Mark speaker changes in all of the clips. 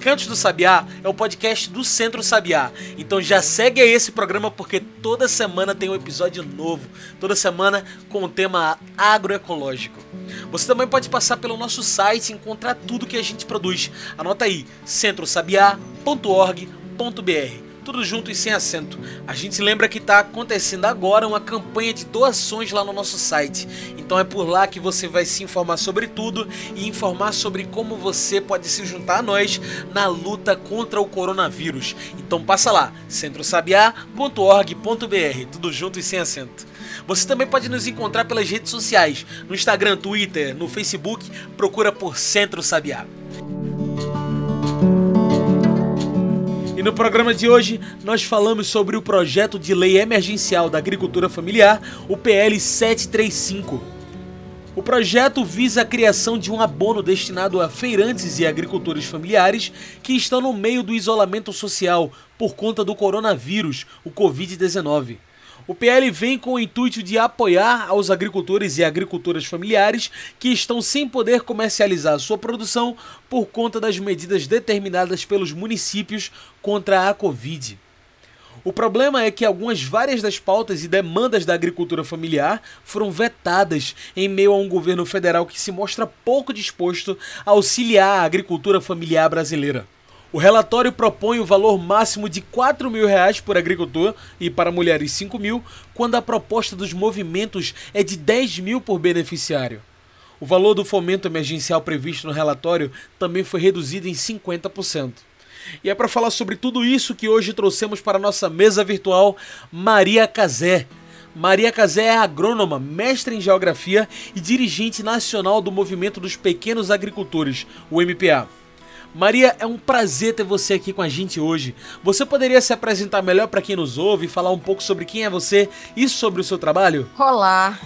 Speaker 1: Cantos do Sabiá é o podcast do Centro Sabiá. Então já segue esse programa porque toda semana tem um episódio novo, toda semana com o tema agroecológico. Você também pode passar pelo nosso site e encontrar tudo que a gente produz. Anota aí, centrosabiá.org.br tudo junto e sem acento. A gente lembra que está acontecendo agora uma campanha de doações lá no nosso site. Então é por lá que você vai se informar sobre tudo e informar sobre como você pode se juntar a nós na luta contra o coronavírus. Então passa lá, centrosabiá.org.br, tudo junto e sem acento. Você também pode nos encontrar pelas redes sociais, no Instagram, Twitter, no Facebook, procura por Centro Sabiá. No programa de hoje nós falamos sobre o projeto de lei emergencial da agricultura familiar, o PL 735. O projeto visa a criação de um abono destinado a feirantes e agricultores familiares que estão no meio do isolamento social por conta do coronavírus, o Covid-19. O PL vem com o intuito de apoiar aos agricultores e agricultoras familiares que estão sem poder comercializar sua produção por conta das medidas determinadas pelos municípios contra a Covid. O problema é que algumas várias das pautas e demandas da agricultura familiar foram vetadas em meio a um governo federal que se mostra pouco disposto a auxiliar a agricultura familiar brasileira. O relatório propõe o valor máximo de 4 mil reais por agricultor e para mulheres 5 mil, quando a proposta dos movimentos é de 10 mil por beneficiário. O valor do fomento emergencial previsto no relatório também foi reduzido em 50%. E é para falar sobre tudo isso que hoje trouxemos para a nossa mesa virtual Maria Cazé. Maria Cazé é agrônoma, mestre em geografia e dirigente nacional do Movimento dos Pequenos Agricultores, o MPA. Maria, é um prazer ter você aqui com a gente hoje. Você poderia se apresentar melhor para quem nos ouve, falar um pouco sobre quem é você e sobre o seu trabalho?
Speaker 2: Olá.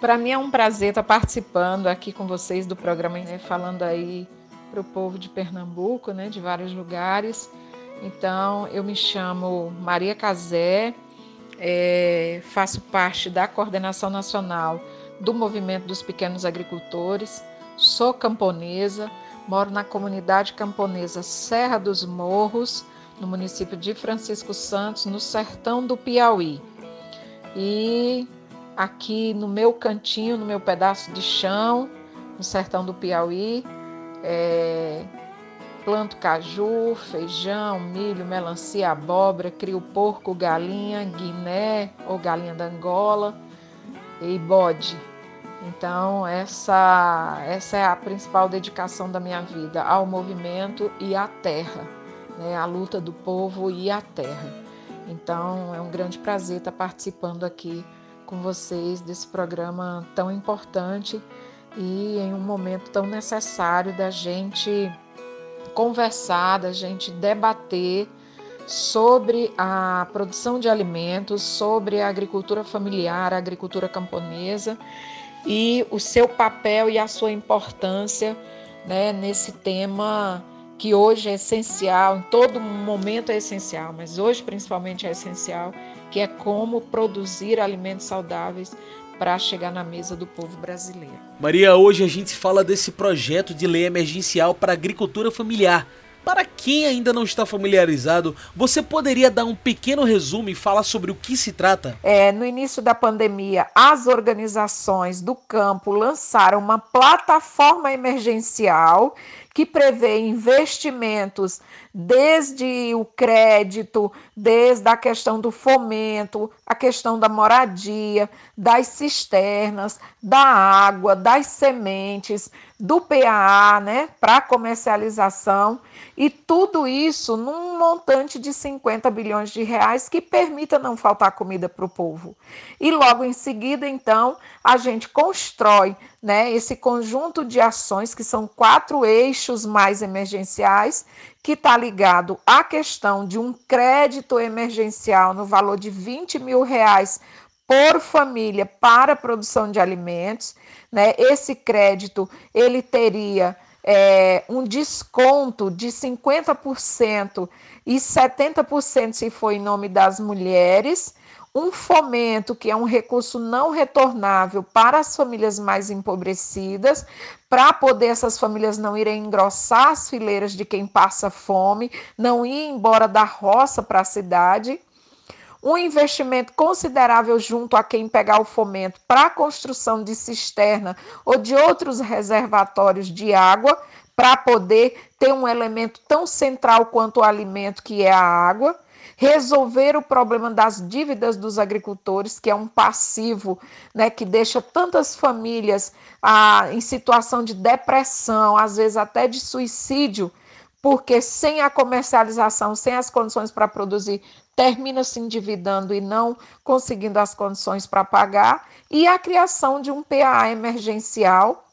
Speaker 2: Para mim é um prazer estar participando aqui com vocês do programa, né, falando aí para o povo de Pernambuco, né, de vários lugares. Então, eu me chamo Maria Casé, é, faço parte da coordenação nacional do Movimento dos Pequenos Agricultores, sou camponesa, Moro na comunidade camponesa Serra dos Morros, no município de Francisco Santos, no sertão do Piauí. E aqui no meu cantinho, no meu pedaço de chão, no sertão do Piauí, é, planto caju, feijão, milho, melancia, abóbora, crio porco, galinha, guiné ou galinha da Angola e bode. Então, essa, essa é a principal dedicação da minha vida ao movimento e à terra, né? a luta do povo e a terra. Então, é um grande prazer estar participando aqui com vocês desse programa tão importante e em um momento tão necessário da gente conversar, da gente debater sobre a produção de alimentos, sobre a agricultura familiar, a agricultura camponesa e o seu papel e a sua importância né, nesse tema que hoje é essencial, em todo momento é essencial, mas hoje principalmente é essencial, que é como produzir alimentos saudáveis para chegar na mesa do povo brasileiro.
Speaker 1: Maria, hoje a gente fala desse projeto de lei emergencial para agricultura familiar. Para quem ainda não está familiarizado, você poderia dar um pequeno resumo e falar sobre o que se trata?
Speaker 2: É, no início da pandemia, as organizações do campo lançaram uma plataforma emergencial que prevê investimentos desde o crédito, desde a questão do fomento, a questão da moradia, das cisternas, da água, das sementes, do PAA, né, para comercialização, e tudo isso num montante de 50 bilhões de reais que permita não faltar comida para o povo. E logo em seguida, então, a gente constrói né, esse conjunto de ações, que são quatro eixos mais emergenciais, que está ligado à questão de um crédito emergencial no valor de 20 mil reais por família para produção de alimentos. Né? Esse crédito ele teria é, um desconto de 50% e 70% se for em nome das mulheres um fomento, que é um recurso não retornável para as famílias mais empobrecidas, para poder essas famílias não irem engrossar as fileiras de quem passa fome, não ir embora da roça para a cidade. Um investimento considerável junto a quem pegar o fomento para a construção de cisterna ou de outros reservatórios de água, para poder ter um elemento tão central quanto o alimento, que é a água resolver o problema das dívidas dos agricultores, que é um passivo né, que deixa tantas famílias ah, em situação de depressão, às vezes até de suicídio, porque sem a comercialização, sem as condições para produzir, termina se endividando e não conseguindo as condições para pagar, e a criação de um PA emergencial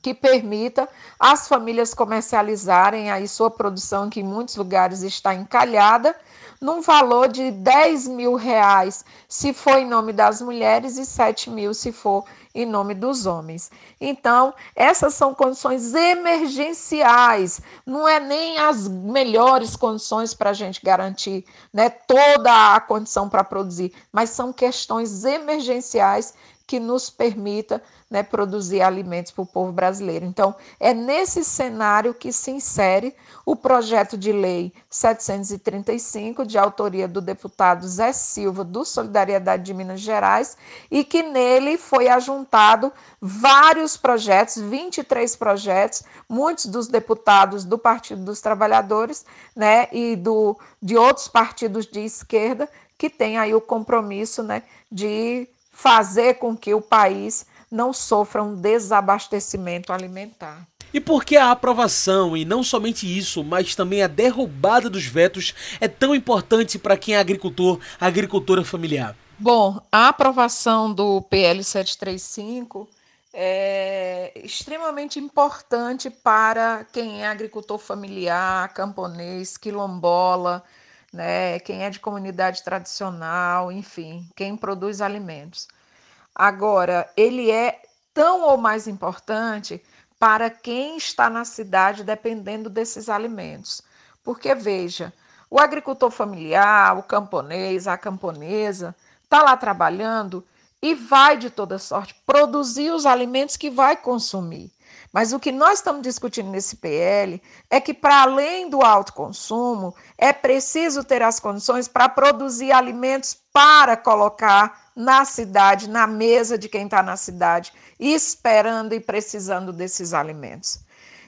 Speaker 2: que permita as famílias comercializarem aí sua produção, que em muitos lugares está encalhada, num valor de 10 mil reais, se for em nome das mulheres, e 7 mil se for em nome dos homens. Então, essas são condições emergenciais, não é nem as melhores condições para a gente garantir né, toda a condição para produzir, mas são questões emergenciais que nos permita né, produzir alimentos para o povo brasileiro. Então, é nesse cenário que se insere o projeto de lei 735, de autoria do deputado Zé Silva, do Solidariedade de Minas Gerais, e que nele foi ajuntado vários projetos, 23 projetos, muitos dos deputados do Partido dos Trabalhadores né, e do, de outros partidos de esquerda, que têm aí o compromisso né, de fazer com que o país não sofra um desabastecimento alimentar.
Speaker 1: E por que a aprovação, e não somente isso, mas também a derrubada dos vetos, é tão importante para quem é agricultor, agricultora familiar?
Speaker 2: Bom, a aprovação do PL 735 é extremamente importante para quem é agricultor familiar, camponês, quilombola, né, quem é de comunidade tradicional, enfim, quem produz alimentos. Agora, ele é tão ou mais importante para quem está na cidade dependendo desses alimentos. Porque, veja, o agricultor familiar, o camponês, a camponesa, está lá trabalhando e vai, de toda sorte, produzir os alimentos que vai consumir. Mas o que nós estamos discutindo nesse PL é que, para além do alto consumo, é preciso ter as condições para produzir alimentos para colocar na cidade, na mesa de quem está na cidade, esperando e precisando desses alimentos.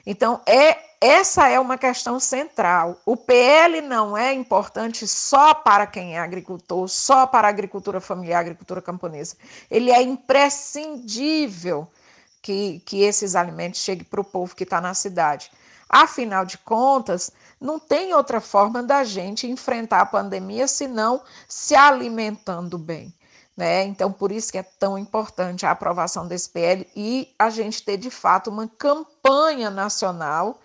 Speaker 2: Então, é, essa é uma questão central. O PL não é importante só para quem é agricultor, só para a agricultura familiar, agricultura camponesa. Ele é imprescindível que, que esses alimentos cheguem para o povo que está na cidade. Afinal de contas, não tem outra forma da gente enfrentar a pandemia senão se alimentando bem. Né? Então, por isso que é tão importante a aprovação desse PL e a gente ter de fato uma campanha nacional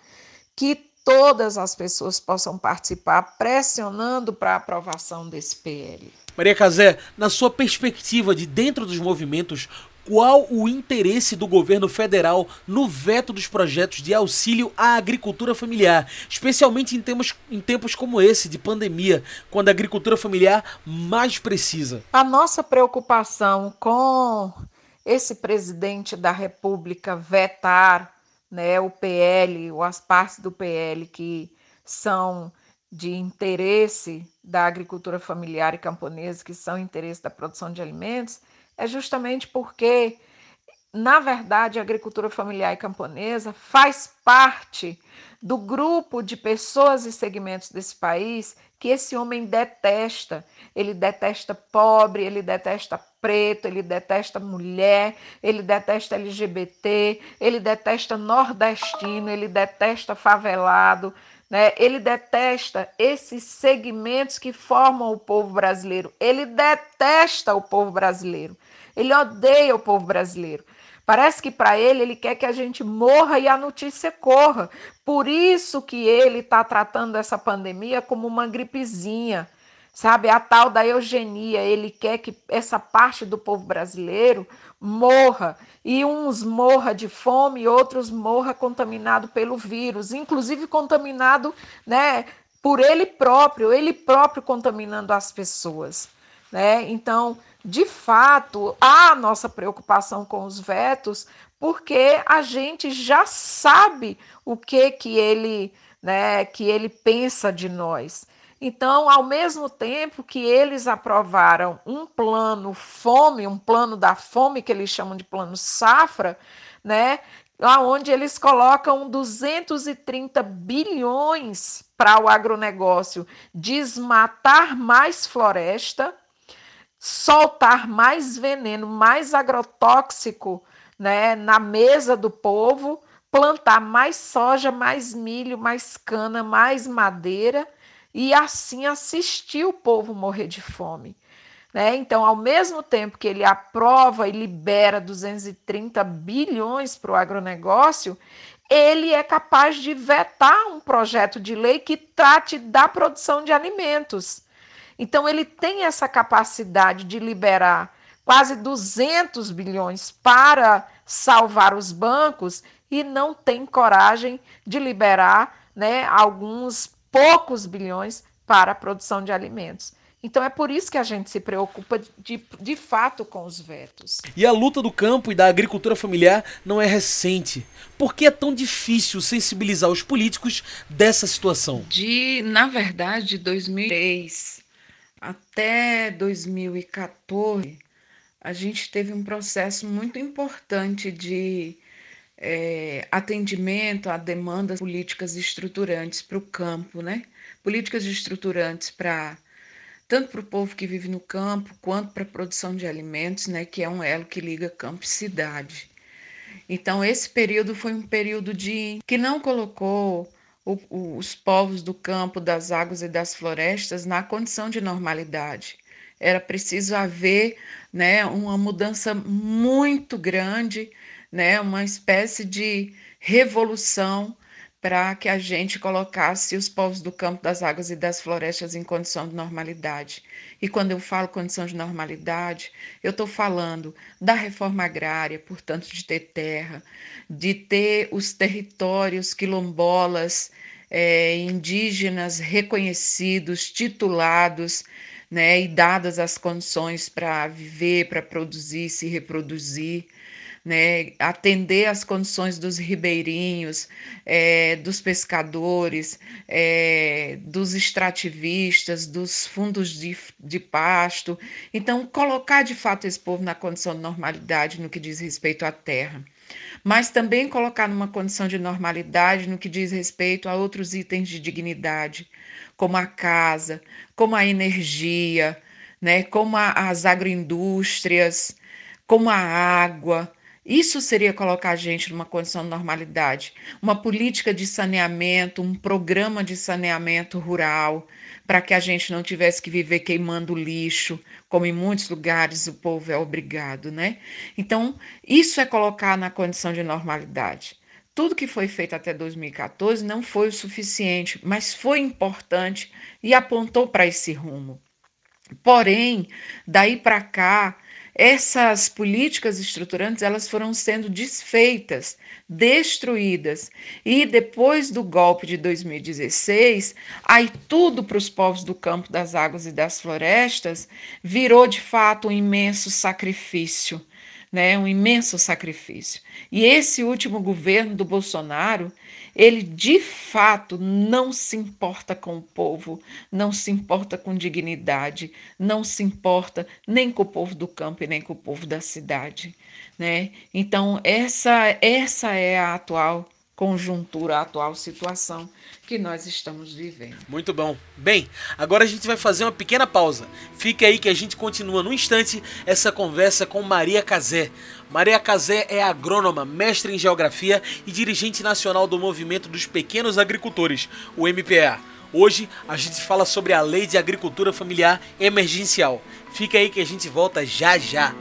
Speaker 2: que todas as pessoas possam participar, pressionando para a aprovação desse PL.
Speaker 1: Maria Casé, na sua perspectiva de dentro dos movimentos, qual o interesse do governo federal no veto dos projetos de auxílio à agricultura familiar, especialmente em tempos, em tempos como esse de pandemia, quando a agricultura familiar mais precisa?
Speaker 2: A nossa preocupação com esse presidente da República vetar né, o PL, ou as partes do PL que são de interesse da agricultura familiar e camponesa, que são interesse da produção de alimentos, é justamente porque, na verdade, a agricultura familiar e camponesa faz parte do grupo de pessoas e segmentos desse país que esse homem detesta. Ele detesta pobre, ele detesta preto, ele detesta mulher, ele detesta LGBT, ele detesta nordestino, ele detesta favelado. Né? Ele detesta esses segmentos que formam o povo brasileiro. Ele detesta o povo brasileiro. Ele odeia o povo brasileiro. Parece que para ele ele quer que a gente morra e a notícia corra. Por isso que ele está tratando essa pandemia como uma gripezinha, sabe? A tal da eugenia. Ele quer que essa parte do povo brasileiro morra e uns morra de fome outros morra contaminado pelo vírus, inclusive contaminado, né, por ele próprio, ele próprio contaminando as pessoas, né? Então, de fato, há nossa preocupação com os vetos, porque a gente já sabe o que que ele, né, que ele pensa de nós. Então, ao mesmo tempo que eles aprovaram um plano fome, um plano da fome que eles chamam de plano safra, né, onde eles colocam 230 bilhões para o agronegócio desmatar mais floresta, soltar mais veneno, mais agrotóxico né, na mesa do povo, plantar mais soja, mais milho, mais cana, mais madeira e assim assistir o povo morrer de fome. Né? Então, ao mesmo tempo que ele aprova e libera 230 bilhões para o agronegócio, ele é capaz de vetar um projeto de lei que trate da produção de alimentos. Então, ele tem essa capacidade de liberar quase 200 bilhões para salvar os bancos e não tem coragem de liberar né, alguns poucos bilhões para a produção de alimentos. Então é por isso que a gente se preocupa de, de fato com os vetos.
Speaker 1: E a luta do campo e da agricultura familiar não é recente. Por que é tão difícil sensibilizar os políticos dessa situação?
Speaker 2: De, na verdade, de 2003 até 2014, a gente teve um processo muito importante de é, atendimento a demandas políticas estruturantes para o campo, né? Políticas estruturantes para tanto para o povo que vive no campo quanto para a produção de alimentos, né, que é um elo que liga campo e cidade. Então esse período foi um período de que não colocou o, o, os povos do campo, das águas e das florestas na condição de normalidade. Era preciso haver, né, uma mudança muito grande, né, uma espécie de revolução para que a gente colocasse os povos do campo, das águas e das florestas em condição de normalidade. E quando eu falo condição de normalidade, eu estou falando da reforma agrária, portanto, de ter terra, de ter os territórios quilombolas, é, indígenas reconhecidos, titulados, né, e dadas as condições para viver, para produzir, se reproduzir né, atender às condições dos ribeirinhos, é, dos pescadores, é, dos extrativistas, dos fundos de, de pasto. Então, colocar de fato esse povo na condição de normalidade no que diz respeito à terra mas também colocar numa condição de normalidade no que diz respeito a outros itens de dignidade, como a casa, como a energia, né, como a, as agroindústrias, como a água, isso seria colocar a gente numa condição de normalidade. Uma política de saneamento, um programa de saneamento rural, para que a gente não tivesse que viver queimando lixo, como em muitos lugares o povo é obrigado, né? Então, isso é colocar na condição de normalidade. Tudo que foi feito até 2014 não foi o suficiente, mas foi importante e apontou para esse rumo. Porém, daí para cá, essas políticas estruturantes elas foram sendo desfeitas, destruídas. E depois do golpe de 2016, aí tudo para os povos do campo, das águas e das florestas virou de fato um imenso sacrifício, né? Um imenso sacrifício. E esse último governo do Bolsonaro, ele de fato não se importa com o povo, não se importa com dignidade, não se importa nem com o povo do campo e nem com o povo da cidade, né? Então essa essa é a atual conjuntura, a atual situação que nós estamos vivendo.
Speaker 1: Muito bom. Bem, agora a gente vai fazer uma pequena pausa. Fique aí que a gente continua no instante essa conversa com Maria Cazé. Maria Cazé é agrônoma, mestre em geografia e dirigente nacional do Movimento dos Pequenos Agricultores, o MPA. Hoje a gente fala sobre a Lei de Agricultura Familiar Emergencial. Fica aí que a gente volta já já.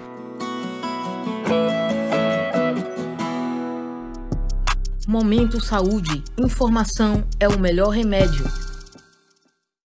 Speaker 3: Momento Saúde. Informação é o melhor remédio.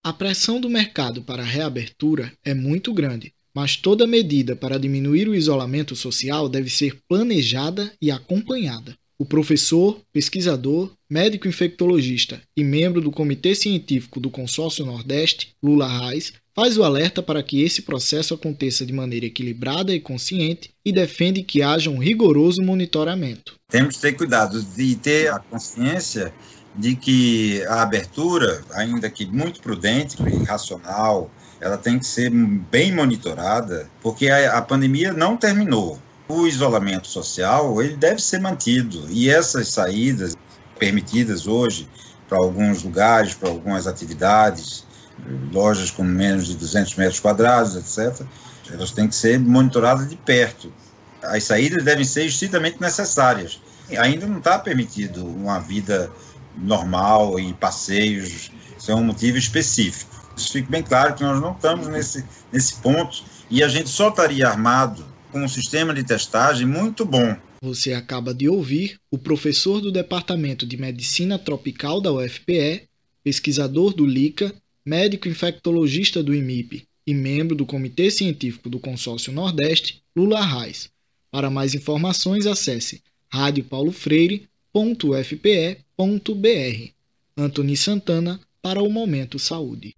Speaker 4: A pressão do mercado para a reabertura é muito grande, mas toda medida para diminuir o isolamento social deve ser planejada e acompanhada. O professor, pesquisador, médico infectologista e membro do Comitê Científico do Consórcio Nordeste, Lula Reis, faz o alerta para que esse processo aconteça de maneira equilibrada e consciente e defende que haja um rigoroso monitoramento.
Speaker 5: Temos que ter cuidado de ter a consciência de que a abertura, ainda que muito prudente e racional, ela tem que ser bem monitorada, porque a, a pandemia não terminou. O isolamento social ele deve ser mantido e essas saídas permitidas hoje para alguns lugares, para algumas atividades, lojas com menos de 200 metros quadrados, etc., elas têm que ser monitoradas de perto. As saídas devem ser estritamente necessárias. Ainda não está permitido uma vida normal e passeios, isso é um motivo específico. Isso fica bem claro que nós não estamos nesse, nesse ponto e a gente só estaria armado com um sistema de testagem muito bom.
Speaker 4: Você acaba de ouvir o professor do Departamento de Medicina Tropical da UFPE, pesquisador do LICA médico infectologista do IMIP e membro do Comitê Científico do Consórcio Nordeste, Lula Reis. Para mais informações, acesse radiopaulofreire.ufpe.br. Antony Santana para o Momento Saúde.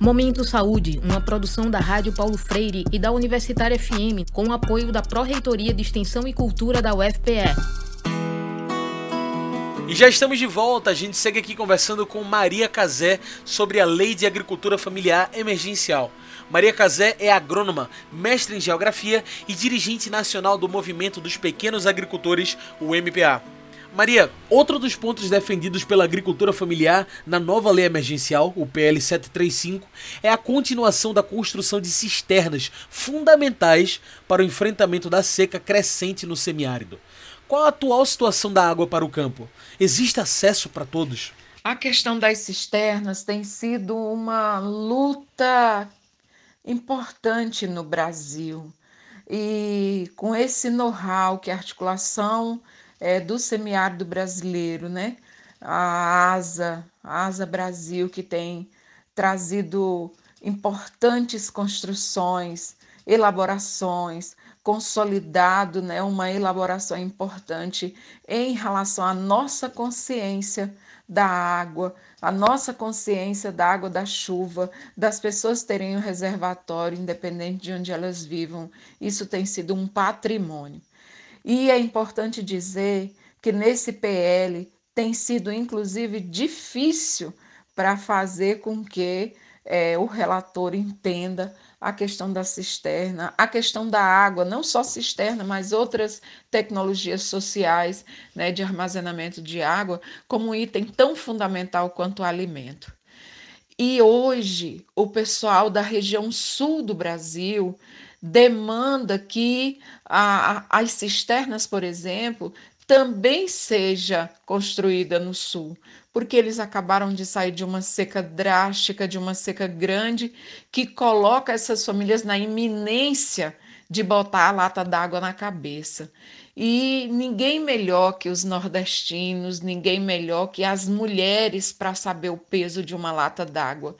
Speaker 3: Momento Saúde, uma produção da Rádio Paulo Freire e da Universitária FM, com apoio da Pró-Reitoria de Extensão e Cultura da UFPE.
Speaker 1: E já estamos de volta, a gente segue aqui conversando com Maria Cazé sobre a Lei de Agricultura Familiar Emergencial. Maria Cazé é agrônoma, mestre em geografia e dirigente nacional do Movimento dos Pequenos Agricultores, o MPA. Maria, outro dos pontos defendidos pela agricultura familiar na nova lei emergencial, o PL 735, é a continuação da construção de cisternas fundamentais para o enfrentamento da seca crescente no semiárido. Qual a atual situação da água para o campo? Existe acesso para todos?
Speaker 2: A questão das cisternas tem sido uma luta importante no Brasil. E com esse know-how que a articulação é, do semiárido brasileiro, né? A ASA, a ASA Brasil, que tem trazido importantes construções, elaborações, consolidado né, uma elaboração importante em relação à nossa consciência da água, a nossa consciência da água da chuva, das pessoas terem um reservatório, independente de onde elas vivam. Isso tem sido um patrimônio. E é importante dizer que nesse PL tem sido, inclusive, difícil para fazer com que é, o relator entenda a questão da cisterna, a questão da água, não só cisterna, mas outras tecnologias sociais né, de armazenamento de água, como um item tão fundamental quanto o alimento. E hoje, o pessoal da região sul do Brasil demanda que a, a, as cisternas, por exemplo, também seja construída no sul, porque eles acabaram de sair de uma seca drástica, de uma seca grande, que coloca essas famílias na iminência de botar a lata d'água na cabeça. E ninguém melhor que os nordestinos, ninguém melhor que as mulheres para saber o peso de uma lata d'água.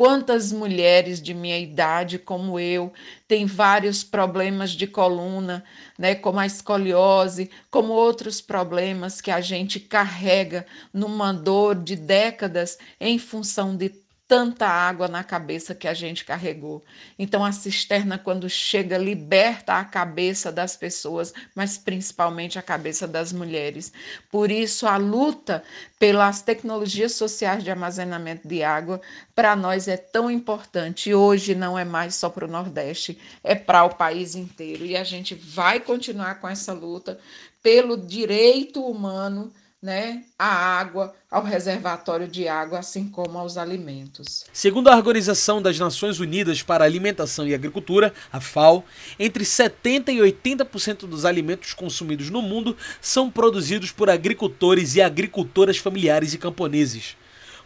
Speaker 2: Quantas mulheres de minha idade, como eu, têm vários problemas de coluna, né, como a escoliose, como outros problemas que a gente carrega numa dor de décadas em função de tanta água na cabeça que a gente carregou. Então a cisterna quando chega liberta a cabeça das pessoas, mas principalmente a cabeça das mulheres. Por isso a luta pelas tecnologias sociais de armazenamento de água para nós é tão importante. Hoje não é mais só para o Nordeste, é para o país inteiro e a gente vai continuar com essa luta pelo direito humano né, a água, ao reservatório de água, assim como aos alimentos.
Speaker 1: Segundo a Organização das Nações Unidas para a Alimentação e Agricultura, a FAO, entre 70 e 80% dos alimentos consumidos no mundo são produzidos por agricultores e agricultoras familiares e camponeses.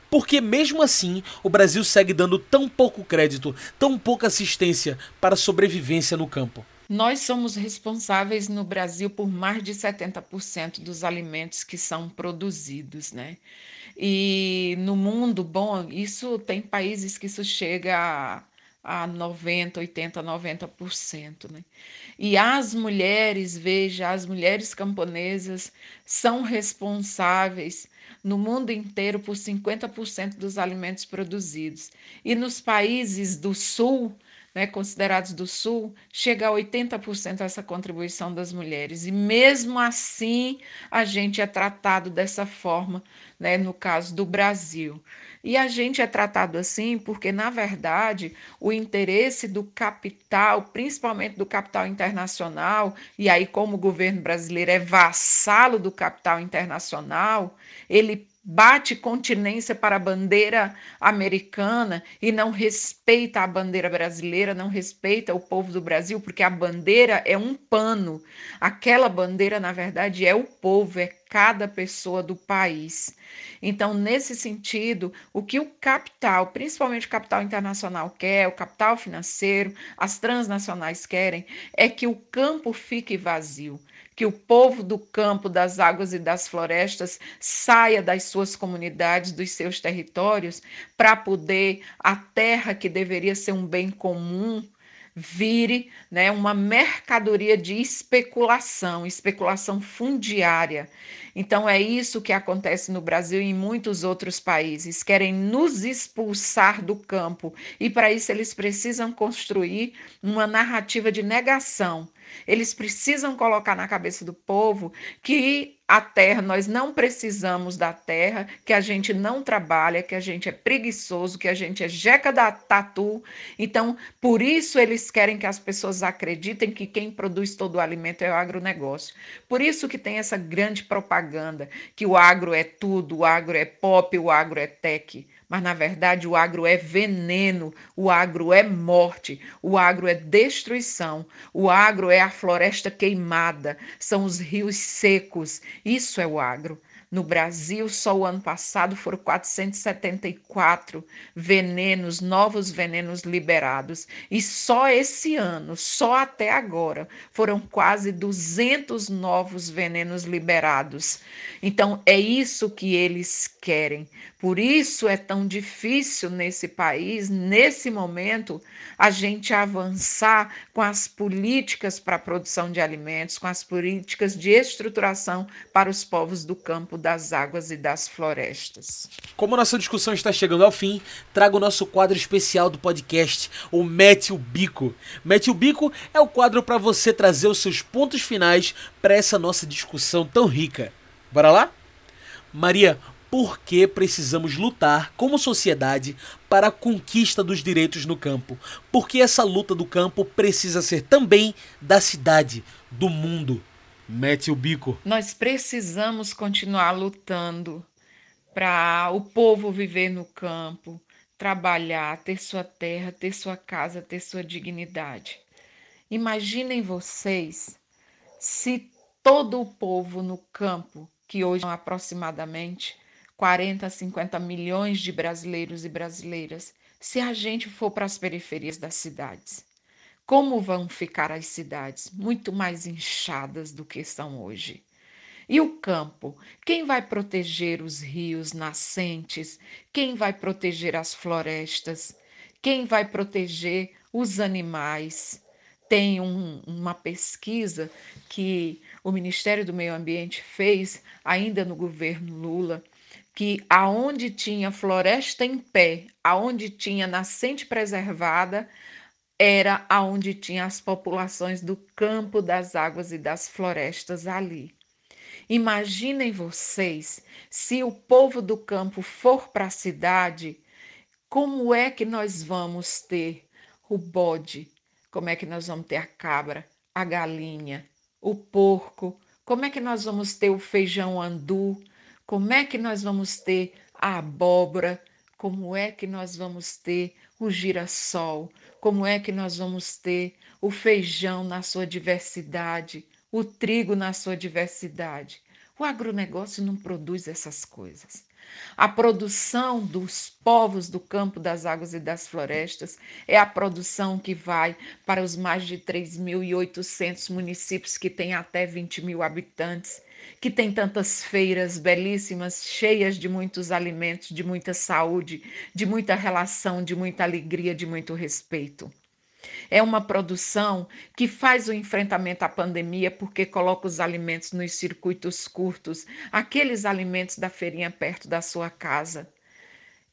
Speaker 1: Porque mesmo assim, o Brasil segue dando tão pouco crédito, tão pouca assistência para a sobrevivência no campo.
Speaker 2: Nós somos responsáveis no Brasil por mais de 70% dos alimentos que são produzidos, né? E no mundo, bom, isso tem países que isso chega a a 90, 80, 90%. Né? E as mulheres, veja, as mulheres camponesas são responsáveis no mundo inteiro por 50% dos alimentos produzidos. E nos países do sul, né, considerados do sul, chega a 80% essa contribuição das mulheres. E mesmo assim, a gente é tratado dessa forma, né, no caso do Brasil. E a gente é tratado assim porque, na verdade, o interesse do capital, principalmente do capital internacional, e aí, como o governo brasileiro é vassalo do capital internacional, ele bate continência para a bandeira americana e não respeita a bandeira brasileira, não respeita o povo do Brasil, porque a bandeira é um pano. Aquela bandeira, na verdade, é o povo, é cada pessoa do país. Então, nesse sentido, o que o capital, principalmente o capital internacional quer, o capital financeiro, as transnacionais querem, é que o campo fique vazio que o povo do campo, das águas e das florestas saia das suas comunidades, dos seus territórios, para poder a terra que deveria ser um bem comum vire né, uma mercadoria de especulação, especulação fundiária. Então é isso que acontece no Brasil e em muitos outros países. Querem nos expulsar do campo e para isso eles precisam construir uma narrativa de negação eles precisam colocar na cabeça do povo que a terra, nós não precisamos da terra, que a gente não trabalha, que a gente é preguiçoso, que a gente é jeca da tatu. Então, por isso eles querem que as pessoas acreditem que quem produz todo o alimento é o agronegócio. Por isso que tem essa grande propaganda que o agro é tudo, o agro é pop, o agro é tech. Mas, na verdade, o agro é veneno, o agro é morte, o agro é destruição, o agro é a floresta queimada, são os rios secos. Isso é o agro. No Brasil, só o ano passado foram 474 venenos, novos venenos liberados. E só esse ano, só até agora, foram quase 200 novos venenos liberados. Então, é isso que eles querem. Por isso é tão difícil nesse país, nesse momento, a gente avançar com as políticas para a produção de alimentos, com as políticas de estruturação para os povos do campo, das águas e das florestas.
Speaker 1: Como nossa discussão está chegando ao fim, trago o nosso quadro especial do podcast, o Mete o Bico. Mete o Bico é o quadro para você trazer os seus pontos finais para essa nossa discussão tão rica. Bora lá? Maria, por que precisamos lutar como sociedade para a conquista dos direitos no campo. Porque essa luta do campo precisa ser também da cidade, do mundo. Mete o bico.
Speaker 2: Nós precisamos continuar lutando para o povo viver no campo, trabalhar, ter sua terra, ter sua casa, ter sua dignidade. Imaginem vocês se todo o povo no campo, que hoje são aproximadamente 40 a 50 milhões de brasileiros e brasileiras se a gente for para as periferias das cidades. Como vão ficar as cidades? Muito mais inchadas do que são hoje. E o campo? Quem vai proteger os rios nascentes? Quem vai proteger as florestas? Quem vai proteger os animais? Tem um, uma pesquisa que o Ministério do Meio Ambiente fez ainda no governo Lula que aonde tinha floresta em pé, aonde tinha nascente preservada, era aonde tinha as populações do campo, das águas e das florestas ali. Imaginem vocês, se o povo do campo for para a cidade, como é que nós vamos ter o bode? Como é que nós vamos ter a cabra, a galinha, o porco? Como é que nós vamos ter o feijão andu? Como é que nós vamos ter a abóbora? Como é que nós vamos ter o girassol? Como é que nós vamos ter o feijão na sua diversidade, o trigo na sua diversidade? O agronegócio não produz essas coisas. A produção dos povos do campo, das águas e das florestas é a produção que vai para os mais de 3.800 municípios que têm até 20 mil habitantes, que tem tantas feiras belíssimas, cheias de muitos alimentos, de muita saúde, de muita relação, de muita alegria, de muito respeito. É uma produção que faz o enfrentamento à pandemia porque coloca os alimentos nos circuitos curtos, aqueles alimentos da feirinha perto da sua casa.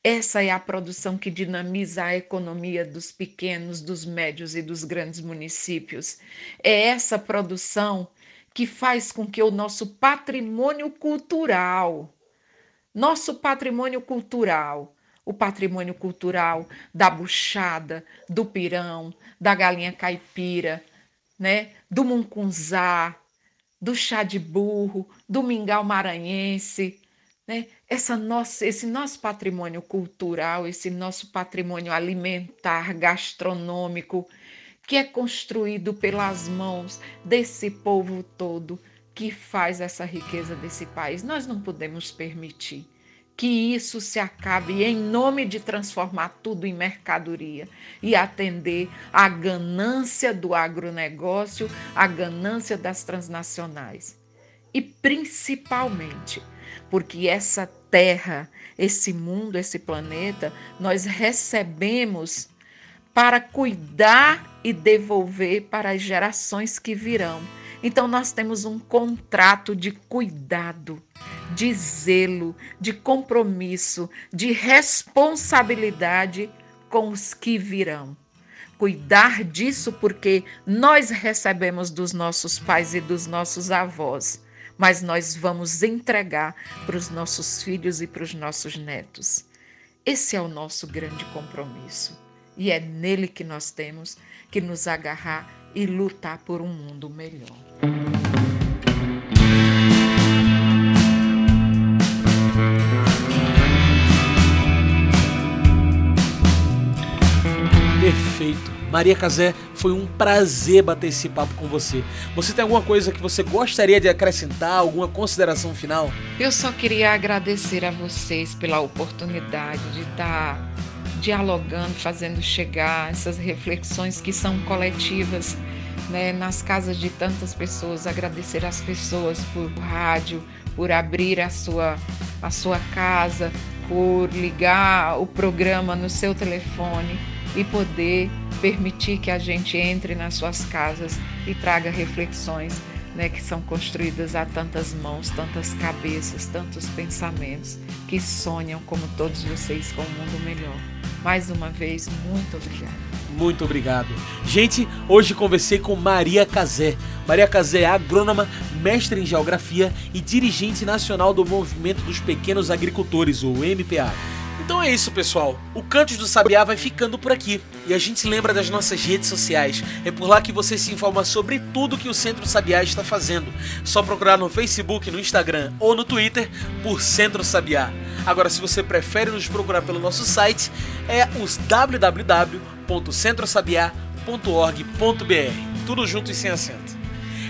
Speaker 2: Essa é a produção que dinamiza a economia dos pequenos, dos médios e dos grandes municípios. É essa produção que faz com que o nosso patrimônio cultural, nosso patrimônio cultural, o patrimônio cultural da buchada, do pirão, da galinha caipira, né, do muncunzá, do chá de burro, do mingau maranhense, né? Essa nossa, esse nosso patrimônio cultural, esse nosso patrimônio alimentar, gastronômico, que é construído pelas mãos desse povo todo que faz essa riqueza desse país. Nós não podemos permitir que isso se acabe em nome de transformar tudo em mercadoria e atender à ganância do agronegócio, à ganância das transnacionais. E principalmente porque essa terra, esse mundo, esse planeta, nós recebemos para cuidar e devolver para as gerações que virão. Então, nós temos um contrato de cuidado, de zelo, de compromisso, de responsabilidade com os que virão. Cuidar disso porque nós recebemos dos nossos pais e dos nossos avós, mas nós vamos entregar para os nossos filhos e para os nossos netos. Esse é o nosso grande compromisso e é nele que nós temos que nos agarrar e lutar por um mundo melhor.
Speaker 1: Perfeito. Maria Casé, foi um prazer bater esse papo com você. Você tem alguma coisa que você gostaria de acrescentar, alguma consideração final?
Speaker 2: Eu só queria agradecer a vocês pela oportunidade de estar dialogando, fazendo chegar essas reflexões que são coletivas né, nas casas de tantas pessoas, agradecer às pessoas por rádio, por abrir a sua, a sua casa, por ligar o programa no seu telefone e poder permitir que a gente entre nas suas casas e traga reflexões né, que são construídas a tantas mãos, tantas cabeças, tantos pensamentos que sonham como todos vocês com um mundo melhor. Mais uma vez, muito obrigada.
Speaker 1: Muito obrigado. Gente, hoje conversei com Maria Cazé. Maria Cazé é agrônoma, mestre em geografia e dirigente nacional do Movimento dos Pequenos Agricultores, o MPA. Então é isso, pessoal. O Cantos do Sabiá vai ficando por aqui. E a gente lembra das nossas redes sociais. É por lá que você se informa sobre tudo que o Centro Sabiá está fazendo. Só procurar no Facebook, no Instagram ou no Twitter por Centro Sabiá. Agora, se você prefere nos procurar pelo nosso site, é os www.centrosabiá.org.br. Tudo junto e sem acento.